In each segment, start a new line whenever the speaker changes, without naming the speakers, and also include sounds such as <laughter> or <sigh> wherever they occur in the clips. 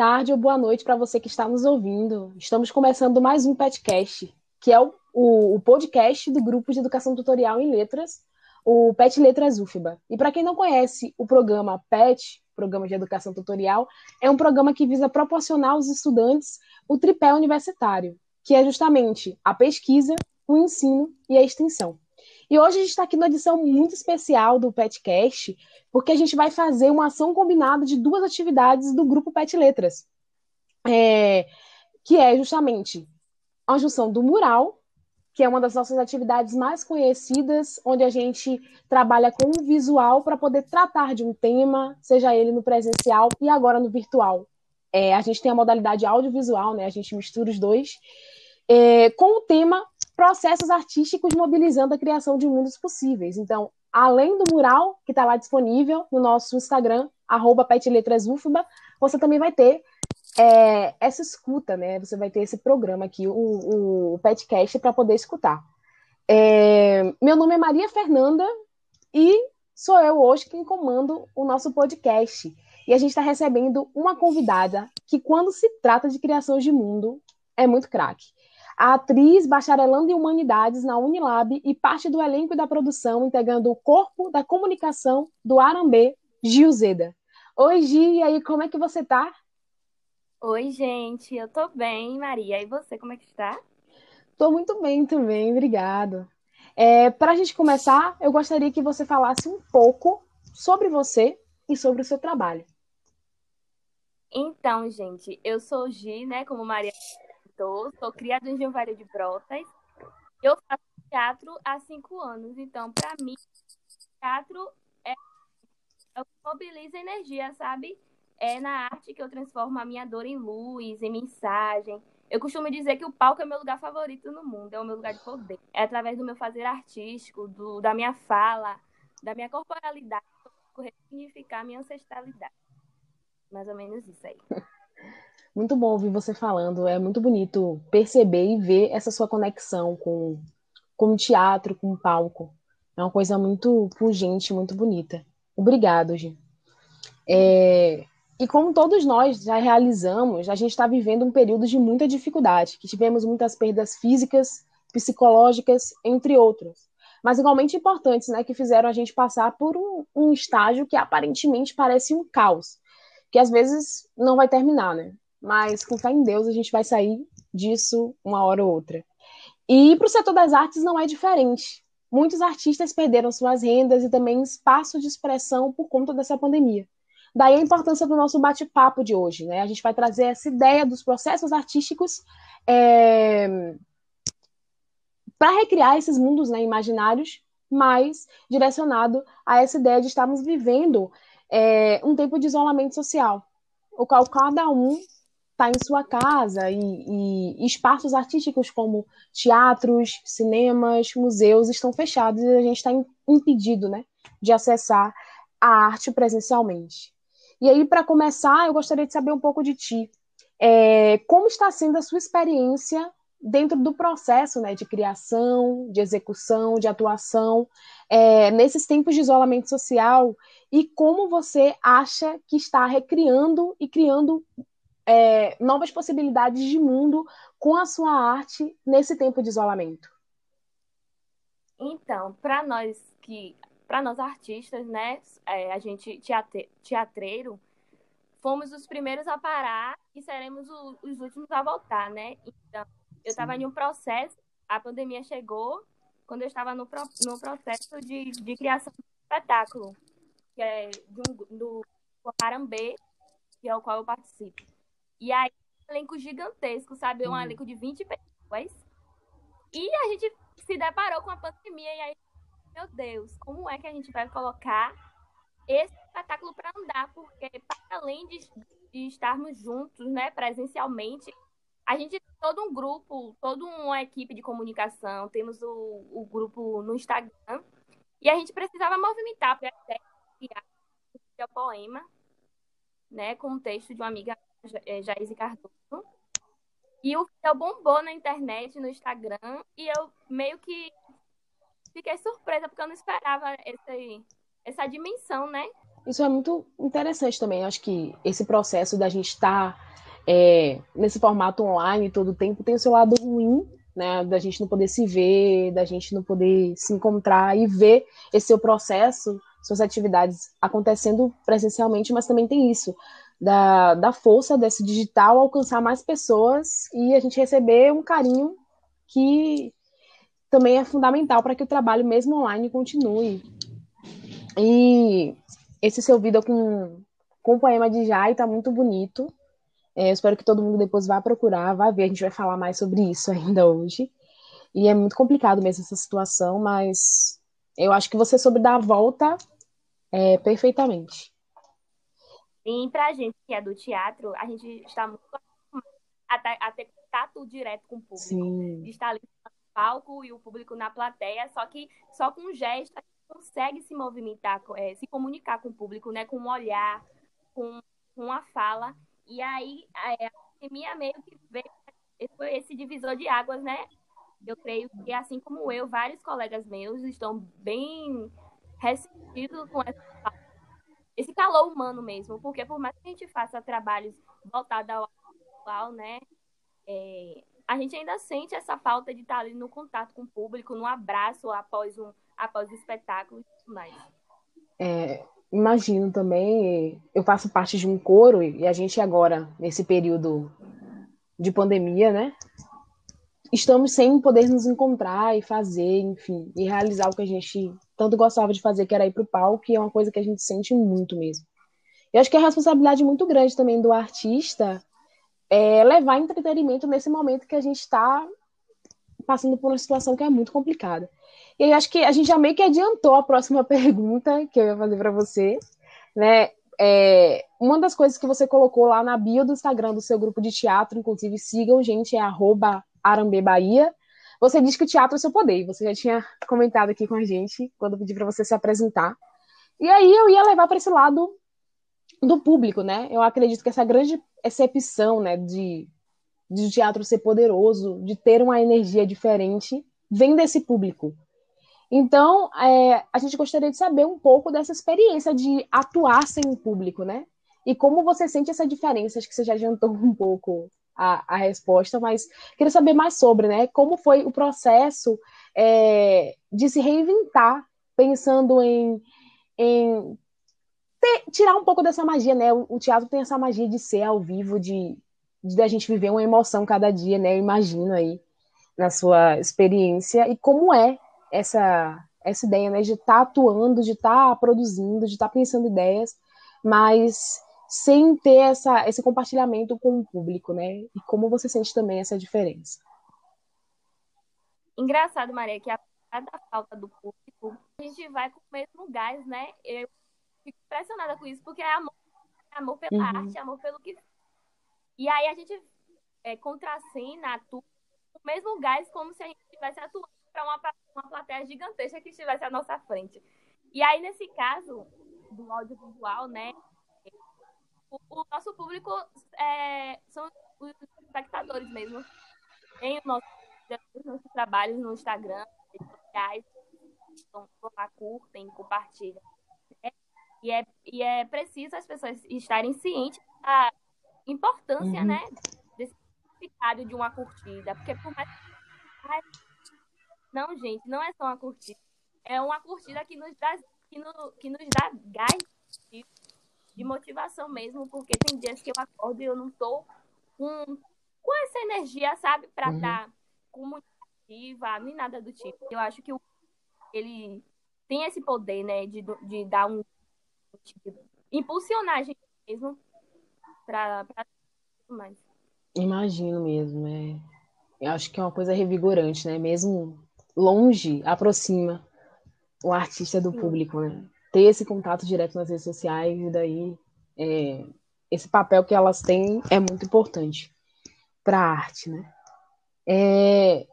tarde ou boa noite para você que está nos ouvindo. Estamos começando mais um podcast, que é o, o, o podcast do Grupo de Educação Tutorial em Letras, o PET Letras UFBA. E para quem não conhece o programa PET, Programa de Educação Tutorial, é um programa que visa proporcionar aos estudantes o tripé universitário, que é justamente a pesquisa, o ensino e a extensão. E hoje a gente está aqui numa edição muito especial do PetCast, porque a gente vai fazer uma ação combinada de duas atividades do grupo Pet Letras, é, que é justamente a junção do mural, que é uma das nossas atividades mais conhecidas, onde a gente trabalha com o visual para poder tratar de um tema, seja ele no presencial e agora no virtual. É, a gente tem a modalidade audiovisual, né? A gente mistura os dois, é, com o tema processos artísticos mobilizando a criação de mundos possíveis. Então, além do mural que está lá disponível no nosso Instagram, arroba petletrasufba, você também vai ter é, essa escuta, né? Você vai ter esse programa aqui, o, o Petcast, para poder escutar. É, meu nome é Maria Fernanda e sou eu hoje quem comando o nosso podcast. E a gente está recebendo uma convidada que, quando se trata de criação de mundo, é muito craque a atriz bacharelando em Humanidades na Unilab e parte do elenco da produção, integrando o corpo da comunicação do Arambê, Gilzeda. Oi, Gi, e aí, como é que você tá?
Oi, gente, eu tô bem, Maria. E você, como é que está?
Tô muito bem também, obrigado. É, Para a gente começar, eu gostaria que você falasse um pouco sobre você e sobre o seu trabalho.
Então, gente, eu sou Gi, né, como Maria escritor, sou criada em Gilvário de Brotas. Eu faço teatro há cinco anos, então, para mim, teatro é, é mobiliza energia, sabe? É na arte que eu transformo a minha dor em luz, em mensagem. Eu costumo dizer que o palco é meu lugar favorito no mundo, é o meu lugar de poder. É através do meu fazer artístico, do, da minha fala, da minha corporalidade, que eu ressignificar a minha ancestralidade. Mais ou menos isso aí. <laughs>
Muito bom ouvir você falando, é muito bonito perceber e ver essa sua conexão com, com o teatro, com o palco. É uma coisa muito pungente, muito bonita. Obrigado, Gi. É, e como todos nós já realizamos, a gente está vivendo um período de muita dificuldade, que tivemos muitas perdas físicas, psicológicas, entre outras. Mas igualmente importantes, né, que fizeram a gente passar por um, um estágio que aparentemente parece um caos, que às vezes não vai terminar, né? Mas com fé em Deus a gente vai sair disso uma hora ou outra. E para o setor das artes não é diferente. Muitos artistas perderam suas rendas e também espaço de expressão por conta dessa pandemia. Daí a importância do nosso bate-papo de hoje. Né? A gente vai trazer essa ideia dos processos artísticos é... para recriar esses mundos né, imaginários, mas direcionado a essa ideia de estarmos vivendo é, um tempo de isolamento social, o qual cada um está em sua casa e, e, espaços artísticos como teatros, cinemas, museus estão fechados e a gente está impedido né, de acessar a arte presencialmente. E aí, para começar, eu gostaria de saber um pouco de ti. É, como está sendo a sua experiência dentro do processo né, de criação, de execução, de atuação, é, nesses tempos de isolamento social, e como você acha que está recriando e criando é, novas possibilidades de mundo com a sua arte nesse tempo de isolamento?
Então, para nós que, para nós artistas, né, é, a gente teatre, teatreiro, fomos os primeiros a parar e seremos o, os últimos a voltar, né? Então, eu estava em um processo, a pandemia chegou quando eu estava no, pro, no processo de, de criação de espetáculo, que é de um, do Arambê, que é o qual eu participo. E aí, um elenco gigantesco, sabe? Um hum. elenco de 20 pessoas. E a gente se deparou com a pandemia e aí, meu Deus, como é que a gente vai colocar esse espetáculo para andar? Porque, para além de, de estarmos juntos, né, presencialmente, a gente tem todo um grupo, toda uma equipe de comunicação, temos o, o grupo no Instagram, e a gente precisava movimentar para criar o poema, né, com o texto de uma amiga é, Jaise Cardoso. E o vídeo bombou na internet, no Instagram, e eu meio que fiquei surpresa, porque eu não esperava essa, essa dimensão, né?
Isso é muito interessante também. Acho que esse processo da gente estar tá, é, nesse formato online todo o tempo tem o seu lado ruim, né? Da gente não poder se ver, da gente não poder se encontrar e ver esse seu processo, suas atividades acontecendo presencialmente, mas também tem isso, da, da força desse digital alcançar mais pessoas e a gente receber um carinho que também é fundamental para que o trabalho, mesmo online, continue. E esse seu vídeo com, com o poema de Jai está muito bonito. É, espero que todo mundo depois vá procurar, vá ver. A gente vai falar mais sobre isso <laughs> ainda hoje. E é muito complicado mesmo essa situação, mas eu acho que você soube dar a volta é, perfeitamente.
E para a gente que é do teatro, a gente está muito a, a ter contato direto com o público.
Sim.
De estar ali no palco e o público na plateia, só que só com gesto a gente consegue se movimentar, é, se comunicar com o público, né? Com um olhar, com uma fala. E aí é, a pandemia meio que veio foi esse divisor de águas, né? Eu creio que, assim como eu, vários colegas meus estão bem ressentidos com essa, esse calor humano mesmo, porque por mais que a gente faça trabalhos voltados ao atual, né? É, a gente ainda sente essa falta de estar ali no contato com o público, no abraço após um após o espetáculo e tudo mais.
É, imagino também, eu faço parte de um coro e a gente agora, nesse período de pandemia, né? Estamos sem poder nos encontrar e fazer, enfim, e realizar o que a gente tanto gostava de fazer, que era ir para o palco, e é uma coisa que a gente sente muito mesmo. Eu acho que é a responsabilidade muito grande também do artista é levar entretenimento nesse momento que a gente está passando por uma situação que é muito complicada. E aí acho que a gente já meio que adiantou a próxima <laughs> pergunta que eu ia fazer para você, né? É, uma das coisas que você colocou lá na bio do Instagram do seu grupo de teatro, inclusive sigam, gente, é arroba arambebaía. Você diz que o teatro é seu poder, você já tinha comentado aqui com a gente quando eu pedi para você se apresentar. E aí eu ia levar para esse lado do público, né? Eu acredito que essa grande excepção, né, de, de o teatro ser poderoso, de ter uma energia diferente, vem desse público. Então, é, a gente gostaria de saber um pouco dessa experiência de atuar sem o público, né? E como você sente essa diferença? Acho que você já adiantou <laughs> um pouco a, a resposta, mas queria saber mais sobre, né? Como foi o processo é, de se reinventar, pensando em, em ter, tirar um pouco dessa magia, né? O, o, teatro tem essa magia de ser ao vivo, de, de a gente viver uma emoção cada dia, né? Eu imagino aí na sua experiência e como é essa essa ideia, né, de estar tá atuando, de estar tá produzindo, de estar tá pensando ideias, mas sem ter essa, esse compartilhamento com o público, né? E como você sente também essa diferença?
Engraçado, Maria, que apesar da falta do público, a gente vai com o mesmo gás, né? Eu fico impressionada com isso, porque é amor, é amor pela uhum. arte, é amor pelo que. E aí a gente é, contracena, atua com o mesmo gás, como se a gente estivesse atuando para uma, uma plateia gigantesca que estivesse à nossa frente. E aí, nesse caso do audiovisual, né? O, o nosso público é, são os espectadores mesmo. Tem os nossos, nossos trabalhos no Instagram, redes sociais, então, lá, curtem, compartilham. É, e, é, e é preciso as pessoas estarem cientes da importância, uhum. né? Desse significado de uma curtida. Porque por mais não, gente, não é só uma curtida. É uma curtida que nos dá, que no, que nos dá gás de motivação mesmo, porque tem dias que eu acordo e eu não tô com, com essa energia, sabe, para estar uhum. tá comunicativa, nem nada do tipo. Eu acho que o, ele tem esse poder, né, de, de dar um. De impulsionar a gente mesmo para mais.
Imagino mesmo, é. Eu acho que é uma coisa revigorante, né? Mesmo longe aproxima o artista do público, né? Ter esse contato direto nas redes sociais e daí é, esse papel que elas têm é muito importante para a arte, né? É...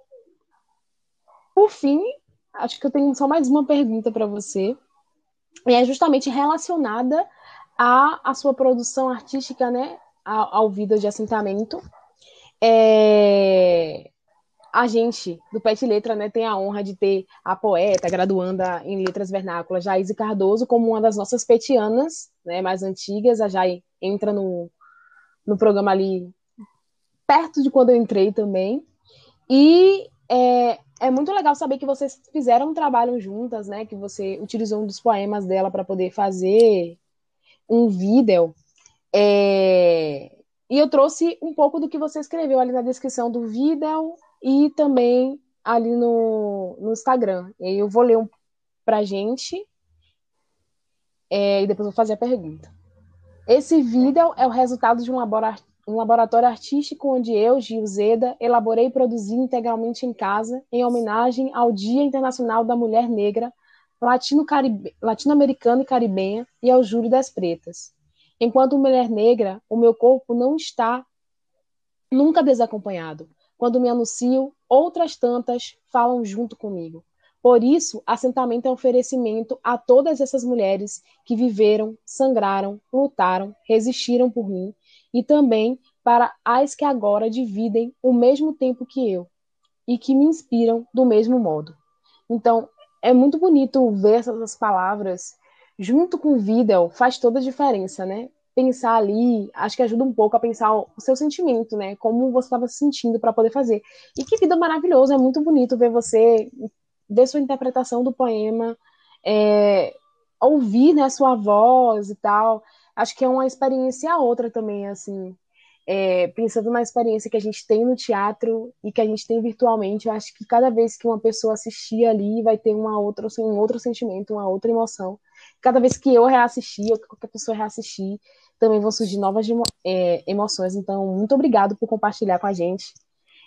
Por fim, acho que eu tenho só mais uma pergunta para você e é justamente relacionada à, à sua produção artística, né? Ao, ao Vida de Assentamento. É a gente do Pet Letra né, tem a honra de ter a poeta, graduanda em letras vernáculas, Jaise Cardoso, como uma das nossas petianas né, mais antigas. A Jai entra no, no programa ali perto de quando eu entrei também. E é, é muito legal saber que vocês fizeram um trabalho juntas, né? Que você utilizou um dos poemas dela para poder fazer um vídeo. É, e eu trouxe um pouco do que você escreveu ali na descrição do vídeo e também ali no, no Instagram. Eu vou ler um pra gente é, e depois vou fazer a pergunta. Esse vídeo é o resultado de um um laboratório artístico onde eu, Gil Zeda, elaborei e produzi integralmente em casa, em homenagem ao Dia Internacional da Mulher Negra, latino-americana e caribenha, e ao Júlio das Pretas. Enquanto mulher negra, o meu corpo não está nunca desacompanhado. Quando me anuncio, outras tantas falam junto comigo. Por isso, assentamento é um oferecimento a todas essas mulheres que viveram, sangraram, lutaram, resistiram por mim e também para as que agora dividem o mesmo tempo que eu e que me inspiram do mesmo modo. Então, é muito bonito ver essas palavras junto com o faz toda a diferença, né? Pensar ali, acho que ajuda um pouco a pensar o seu sentimento, né? Como você estava se sentindo para poder fazer. E que vida maravilhosa, é muito bonito ver você, ver sua interpretação do poema, é, ouvir né, sua voz e tal acho que é uma experiência outra também, assim. É, pensando na experiência que a gente tem no teatro e que a gente tem virtualmente, eu acho que cada vez que uma pessoa assistir ali vai ter uma outra, assim, um outro sentimento, uma outra emoção. Cada vez que eu reassistir, ou que qualquer pessoa reassistir, também vão surgir novas é, emoções. Então, muito obrigado por compartilhar com a gente.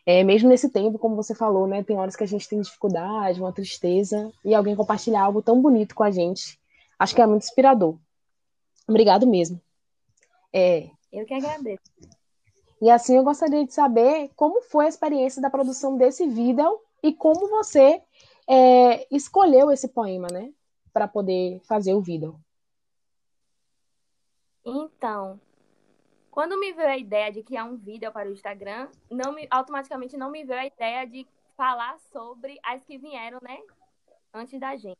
É, mesmo nesse tempo, como você falou, né, tem horas que a gente tem dificuldade, uma tristeza, e alguém compartilhar algo tão bonito com a gente, acho que é muito inspirador. Obrigado mesmo.
É, eu que agradeço.
E assim eu gostaria de saber como foi a experiência da produção desse vídeo e como você é, escolheu esse poema, né, para poder fazer o vídeo.
Então, quando me veio a ideia de criar um vídeo para o Instagram, não me, automaticamente não me veio a ideia de falar sobre as que vieram, né, antes da gente.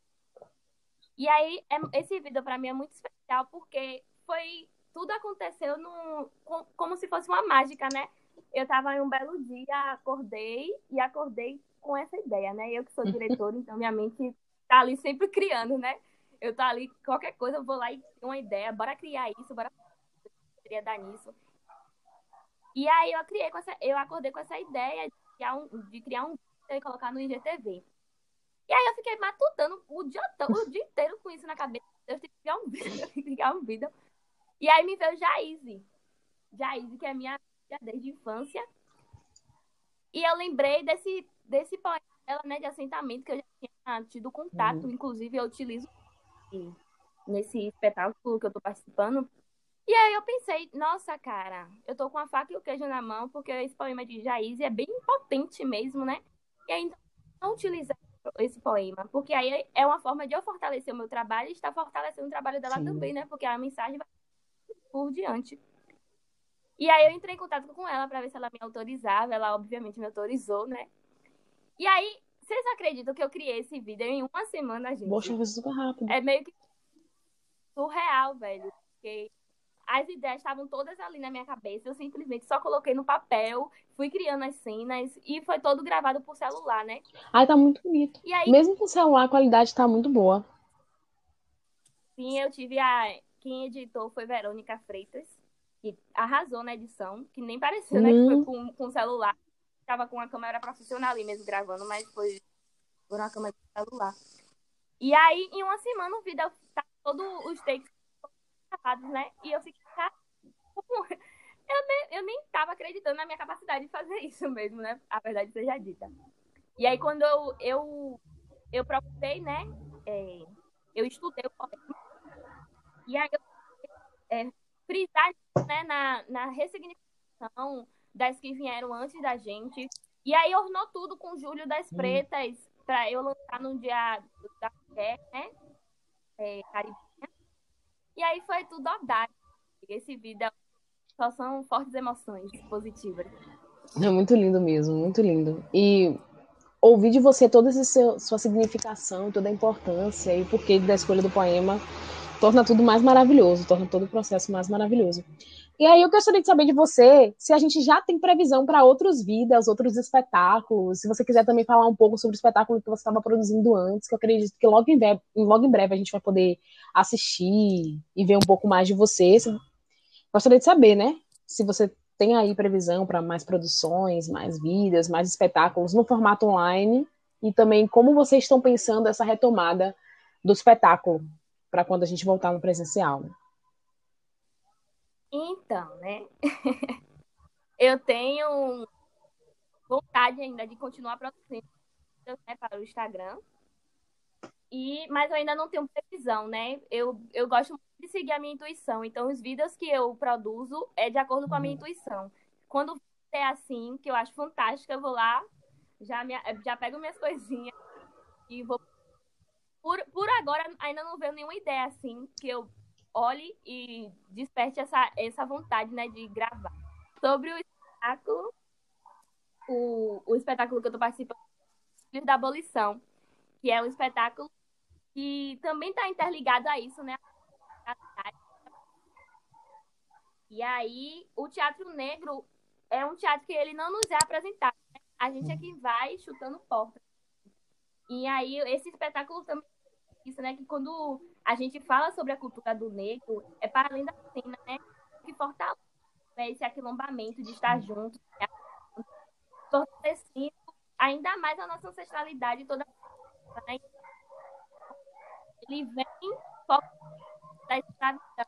E aí, é, esse vídeo para mim é muito especial porque foi tudo aconteceu no, como se fosse uma mágica, né? Eu estava em um belo dia, acordei e acordei com essa ideia, né? Eu que sou diretora, <laughs> então minha mente tá ali sempre criando, né? Eu tô ali, qualquer coisa, eu vou lá e tenho uma ideia, bora criar isso, bora queria dar nisso. E aí eu criei com essa, eu acordei com essa ideia de criar um, de criar um e colocar no IGTV. E aí eu fiquei matutando o dia, o dia inteiro com isso na cabeça. Eu tive que criar um <laughs> vídeo, eu que criar um vídeo. E aí me veio Jaize. Jaize, que é minha filha desde a infância. E eu lembrei desse, desse poema dela, né, de assentamento, que eu já tinha tido contato. Uhum. Inclusive, eu utilizo nesse espetáculo que eu tô participando. E aí eu pensei, nossa, cara, eu tô com a faca e o queijo na mão, porque esse poema de Jaize é bem potente mesmo, né? E aí, então, não utilizar esse poema, porque aí é uma forma de eu fortalecer o meu trabalho e estar fortalecendo o trabalho dela Sim. também, né? Porque a mensagem vai por diante. E aí eu entrei em contato com ela para ver se ela me autorizava, ela obviamente me autorizou, né? E aí, vocês acreditam que eu criei esse vídeo em uma semana, gente?
Poxa, foi super rápido.
É meio que surreal, velho. Porque as ideias estavam todas ali na minha cabeça, eu simplesmente só coloquei no papel, fui criando as cenas e foi todo gravado por celular, né?
Ai, tá muito bonito. E aí, Mesmo com celular, a qualidade tá muito boa.
Sim, eu tive a. Quem editou foi Verônica Freitas, que arrasou na edição, que nem pareceu, uhum. né? Que foi uhum. com, com celular. Tava com a câmera profissional ali mesmo gravando, mas foi por uma câmera celular. E aí, em uma semana, o vídeo tá todo os takes gravados, né? E eu fiquei, eu nem, eu nem tava acreditando na minha capacidade de fazer <laughs> isso mesmo, né? A verdade seja dita. E aí, quando eu, eu, eu procurei, né? É, eu estudei o poema. E aí, eu é, frisar né, na, na ressignificação das que vieram antes da gente. E aí, ornou tudo com Júlio das Pretas, hum. para eu lançar no dia da mulher, né? É, e aí foi tudo audaz. Esse vídeo só são fortes emoções positivas.
É muito lindo mesmo, muito lindo. E ouvir de você toda essa sua significação, toda a importância e o porquê da escolha do poema torna tudo mais maravilhoso, torna todo o processo mais maravilhoso. E aí eu gostaria de saber de você se a gente já tem previsão para outros vidas, outros espetáculos. Se você quiser também falar um pouco sobre o espetáculo que você estava produzindo antes, que eu acredito que logo em, breve, logo em breve a gente vai poder assistir e ver um pouco mais de você. Gostaria de saber, né? Se você tem aí previsão para mais produções, mais vídeos, mais espetáculos no formato online e também como vocês estão pensando essa retomada do espetáculo para quando a gente voltar no presencial. Né?
Então, né? <laughs> eu tenho vontade ainda de continuar produzindo né, para o Instagram. E, mas eu ainda não tenho previsão, né? Eu, eu gosto muito de seguir a minha intuição. Então, os vídeos que eu produzo é de acordo com a minha uhum. intuição. Quando é assim, que eu acho fantástico, eu vou lá, já, me, já pego minhas <laughs> coisinhas e vou. Por, por agora, ainda não veio nenhuma ideia assim que eu olhe e desperte essa, essa vontade né, de gravar. Sobre o espetáculo, o, o espetáculo que eu estou participando da abolição, que é um espetáculo que também está interligado a isso, né? E aí, o Teatro Negro é um teatro que ele não nos é apresentado. Né? A gente é que vai chutando portas. E aí, esse espetáculo também isso, né? Que quando a gente fala sobre a cultura do negro, é para além da cena, né? Que fortalece né, esse aquilombamento de estar junto, né? ainda mais a nossa ancestralidade toda. Né? Ele vem da escravidão,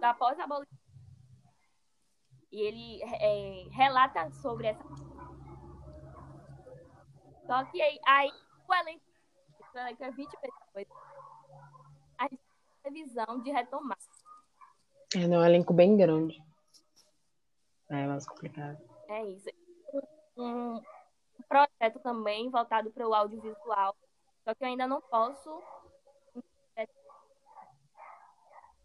da pós-abolição. E ele é, relata sobre essa. Só que aí, aí o elenco, o elenco é 20 pessoas. A gente tem visão de retomar.
É, não, é um elenco bem grande. É mais complicado.
É isso. Um, projeto também voltado para o audiovisual. Só que eu ainda não posso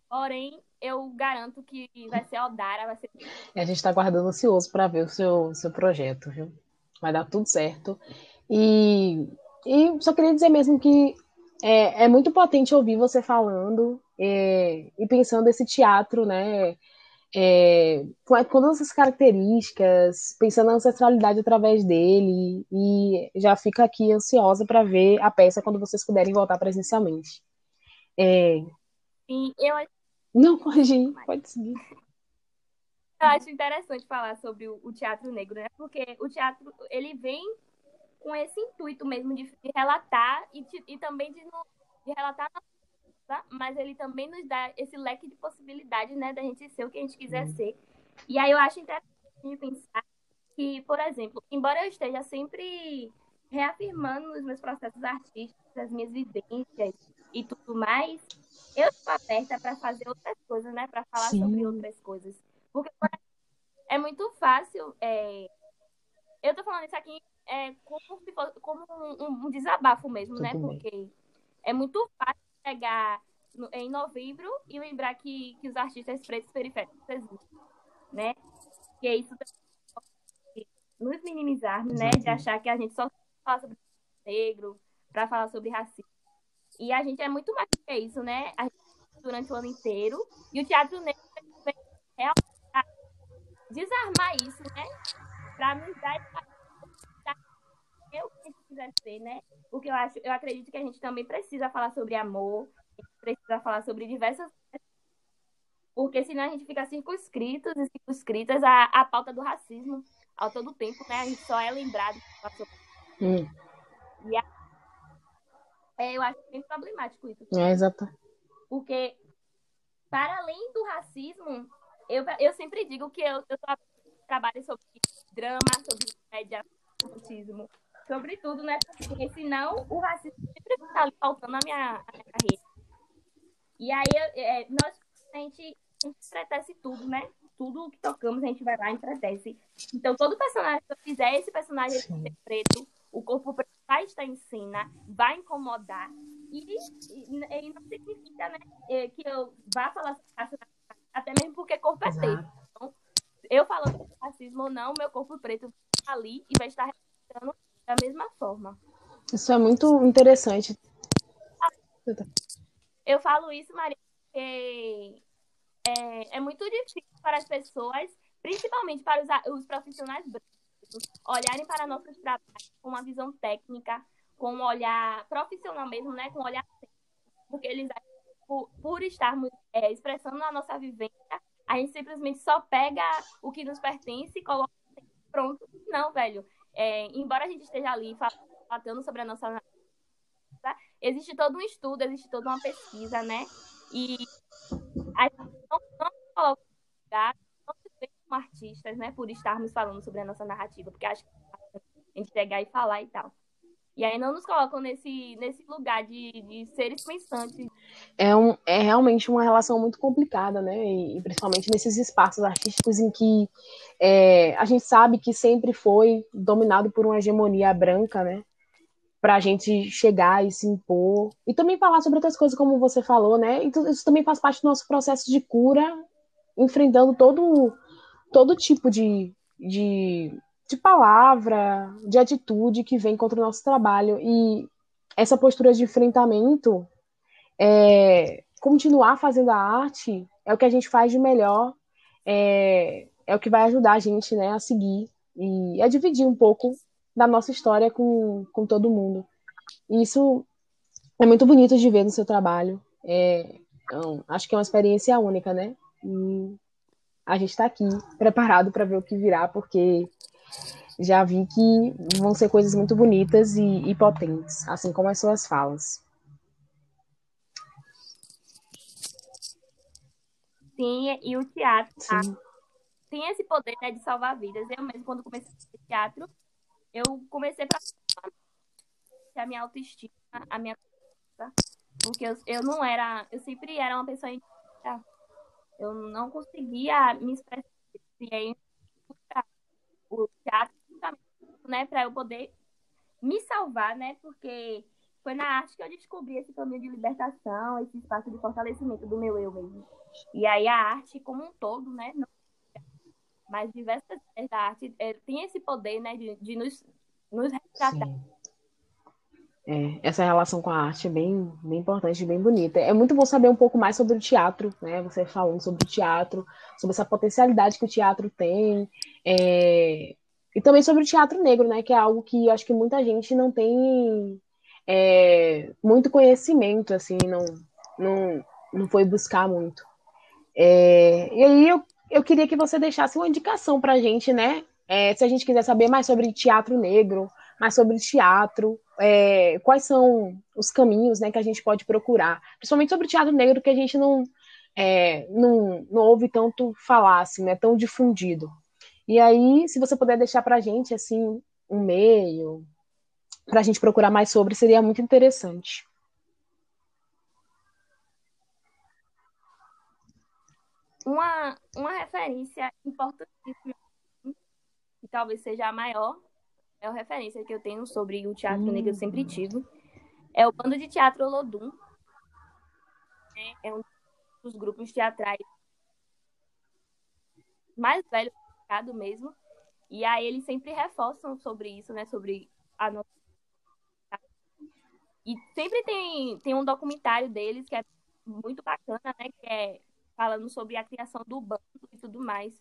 Porém, eu garanto que vai ser Odara, vai ser.
A gente está aguardando ansioso para ver o seu, seu projeto, viu? Vai dar tudo certo. E, e só queria dizer mesmo que é, é muito potente ouvir você falando é, e pensando esse teatro, né? É, com todas essas características, pensando na ancestralidade através dele, e já fica aqui ansiosa para ver a peça quando vocês puderem voltar presencialmente.
É... Sim, eu
não, pode ir, pode seguir.
Eu acho interessante falar sobre o, o, teatro negro, né? Porque o teatro, ele vem com esse intuito mesmo de, de relatar e, de, e também de, de relatar tá? mas ele também nos dá esse leque de possibilidades, né, da gente ser o que a gente quiser uhum. ser. E aí eu acho interessante pensar que, por exemplo, embora eu esteja sempre reafirmando nos meus processos artísticos, as minhas vivências e tudo mais, eu estou aberta para fazer outras coisas, né? Para falar Sim. sobre outras coisas. Porque é muito fácil. É... Eu estou falando isso aqui é, como, se fosse, como um, um desabafo mesmo, né? Porque é muito fácil chegar no, em novembro e lembrar que, que os artistas pretos periféricos existem, né? Que é isso nos minimizarmos, né? De achar que a gente só fala sobre negro, para falar sobre racismo. E a gente é muito mais que isso, né? A gente, durante o ano inteiro. E o Teatro Negro vem desarmar isso, né? Para nos dar o que a gente quiser ser, né? Porque eu acho, eu acredito que a gente também precisa falar sobre amor, precisa falar sobre diversas porque senão a gente fica circunscritos e circunscritas à, à pauta do racismo ao todo tempo, né? A gente só é lembrado. Hum. E a é, eu acho bem problemático isso.
É, exato.
Porque, para além do racismo, eu, eu sempre digo que eu, eu trabalho sobre drama, sobre média, racismo, sobre tudo, né? Porque senão o racismo sempre está ali faltando na minha, na minha carreira. E aí, é, nós, a gente, a gente entretece tudo, né? Tudo que tocamos, a gente vai lá e entretece. Então, todo personagem que eu fizer, esse personagem ser preto, o corpo preto vai estar em cena, vai incomodar. E, e, e não significa né, é, que eu vá falar até mesmo porque corpo é preto. Então, eu falando racismo ou não, meu corpo preto ali e vai estar representando da mesma forma.
Isso é muito interessante.
Eu falo isso, Maria, porque é, é muito difícil para as pessoas, principalmente para os, os profissionais brancos, olharem para nossos trabalhos com uma visão técnica, com um olhar profissional mesmo, né? Com um olhar porque eles por, por estarmos é, expressando a nossa vivência, a gente simplesmente só pega o que nos pertence e coloca pronto. Não, velho. É, embora a gente esteja ali falando sobre a nossa existe todo um estudo, existe toda uma pesquisa, né? E a gente não, não coloca não se vê como artistas, né? Por estarmos falando sobre a nossa narrativa, porque acho que a gente pegar e falar e tal. E aí não nos colocam nesse, nesse lugar de, de seres pensantes.
É, um, é realmente uma relação muito complicada, né? E, e principalmente nesses espaços artísticos em que é, a gente sabe que sempre foi dominado por uma hegemonia branca, né? Para a gente chegar e se impor. E também falar sobre outras coisas, como você falou, né? Isso também faz parte do nosso processo de cura, enfrentando todo, todo tipo de, de de palavra, de atitude que vem contra o nosso trabalho. E essa postura de enfrentamento, é, continuar fazendo a arte, é o que a gente faz de melhor, é, é o que vai ajudar a gente né, a seguir e a dividir um pouco da nossa história com, com todo mundo. E isso é muito bonito de ver no seu trabalho. É, então, acho que é uma experiência única, né? E a gente está aqui preparado para ver o que virá, porque já vi que vão ser coisas muito bonitas e, e potentes, assim como as suas falas.
Sim, e o teatro tá? tem esse poder né, de salvar vidas. Eu mesmo, quando comecei a fazer teatro, eu comecei para a minha autoestima, a minha porque eu, eu não era, eu sempre era uma pessoa eu não conseguia me expressar. E aí o teatro né, para eu poder me salvar, né? Porque foi na arte que eu descobri esse caminho de libertação, esse espaço de fortalecimento do meu eu mesmo. E aí a arte como um todo, né? Mas diversas áreas da arte é, tem esse poder, né, de, de nos, nos retratar.
É, essa relação com a arte é bem, bem importante, bem bonita. É muito bom saber um pouco mais sobre o teatro, né? Você falando sobre o teatro, sobre essa potencialidade que o teatro tem, é, e também sobre o teatro negro, né? Que é algo que acho que muita gente não tem é, muito conhecimento, assim, não, não, não foi buscar muito. É, e aí eu, eu queria que você deixasse uma indicação para a gente, né? É, se a gente quiser saber mais sobre teatro negro, mais sobre teatro, é, quais são os caminhos né, que a gente pode procurar, principalmente sobre teatro negro, que a gente não, é, não, não ouve tanto falar, assim, não é tão difundido. E aí, se você puder deixar para a gente, assim, um meio, para a gente procurar mais sobre, seria muito interessante.
Uma, uma referência importantíssima, que talvez seja a maior, é a referência que eu tenho sobre o teatro hum. negro, eu sempre tive, é o Bando de Teatro Olodum. É um dos grupos teatrais mais velhos mercado mesmo. E aí eles sempre reforçam sobre isso, né? Sobre a nossa. E sempre tem, tem um documentário deles que é muito bacana, né? Que é falando sobre a criação do bando e tudo mais.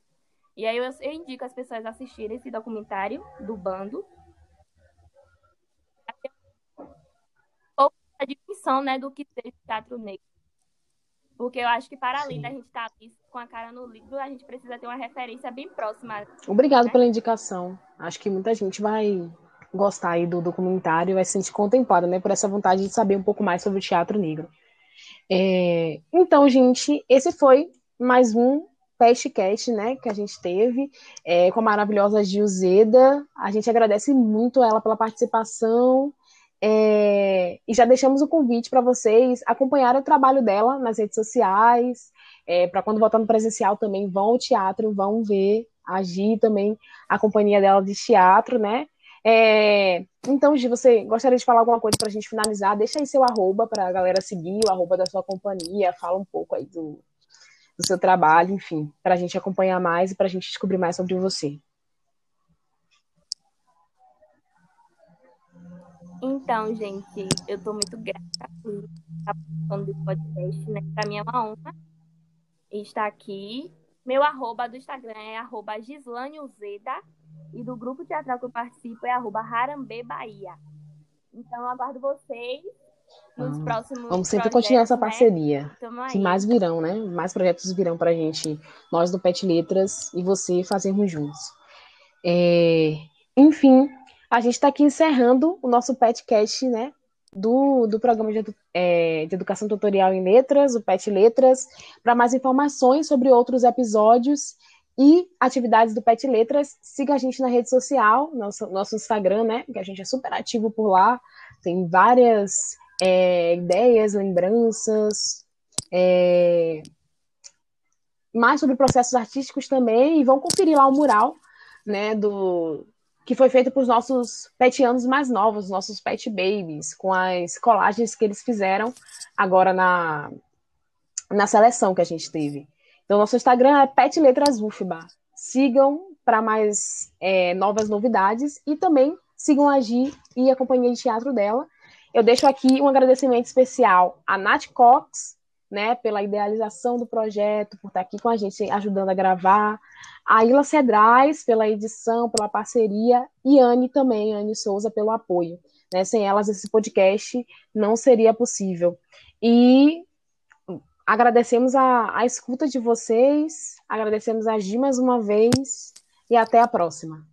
E aí eu, eu indico as pessoas assistirem esse documentário do bando. Ou a dimensão, né, do que seja teatro negro. Porque eu acho que para além Sim. da gente estar tá com a cara no livro, a gente precisa ter uma referência bem próxima.
Obrigado né? pela indicação. Acho que muita gente vai gostar aí do documentário vai se sentir contemplada, né, por essa vontade de saber um pouco mais sobre o teatro negro. É... Então, gente, esse foi mais um Pestcast, né, que a gente teve é, com a maravilhosa Gilzeda. A gente agradece muito ela pela participação é, e já deixamos o convite para vocês acompanharem o trabalho dela nas redes sociais, é, para quando voltar no presencial também vão ao teatro, vão ver, agir também a companhia dela de teatro, né? É, então, Gi, você gostaria de falar alguma coisa para a gente finalizar? Deixa aí seu arroba para a galera seguir, o arroba da sua companhia, fala um pouco aí do, do seu trabalho, enfim, para a gente acompanhar mais e para a gente descobrir mais sobre você.
Então, gente, eu estou muito grata por estar participando desse podcast, né? Para mim é uma honra estar aqui. Meu arroba do Instagram é arroba e do grupo teatral que eu participo é arroba Harambe Bahia. Então, eu aguardo vocês nos ah, próximos
Vamos sempre continuar essa né? parceria. Né? Que mais virão, né? Mais projetos virão pra gente, nós do Pet Letras e você fazermos juntos. É... Enfim, a gente está aqui encerrando o nosso PetCast, né? Do, do programa de, é, de Educação Tutorial em Letras, o Pet Letras. Para mais informações sobre outros episódios e atividades do Pet Letras, siga a gente na rede social, nosso, nosso Instagram, né? Que a gente é super ativo por lá. Tem várias é, ideias, lembranças, é, mais sobre processos artísticos também, e vão conferir lá o mural, né, do que foi feito para os nossos petianos mais novos, nossos pet babies, com as colagens que eles fizeram agora na, na seleção que a gente teve. Então, nosso Instagram é Pet Letras UFBA. Sigam para mais é, novas novidades e também sigam a Gi e a companhia de teatro dela, eu deixo aqui um agradecimento especial a Nath Cox, né, pela idealização do projeto, por estar aqui com a gente ajudando a gravar, a Ila Cedrais pela edição, pela parceria, e Anne também, Anne Souza, pelo apoio. Né? Sem elas, esse podcast não seria possível. E agradecemos a, a escuta de vocês, agradecemos a Gi mais uma vez, e até a próxima.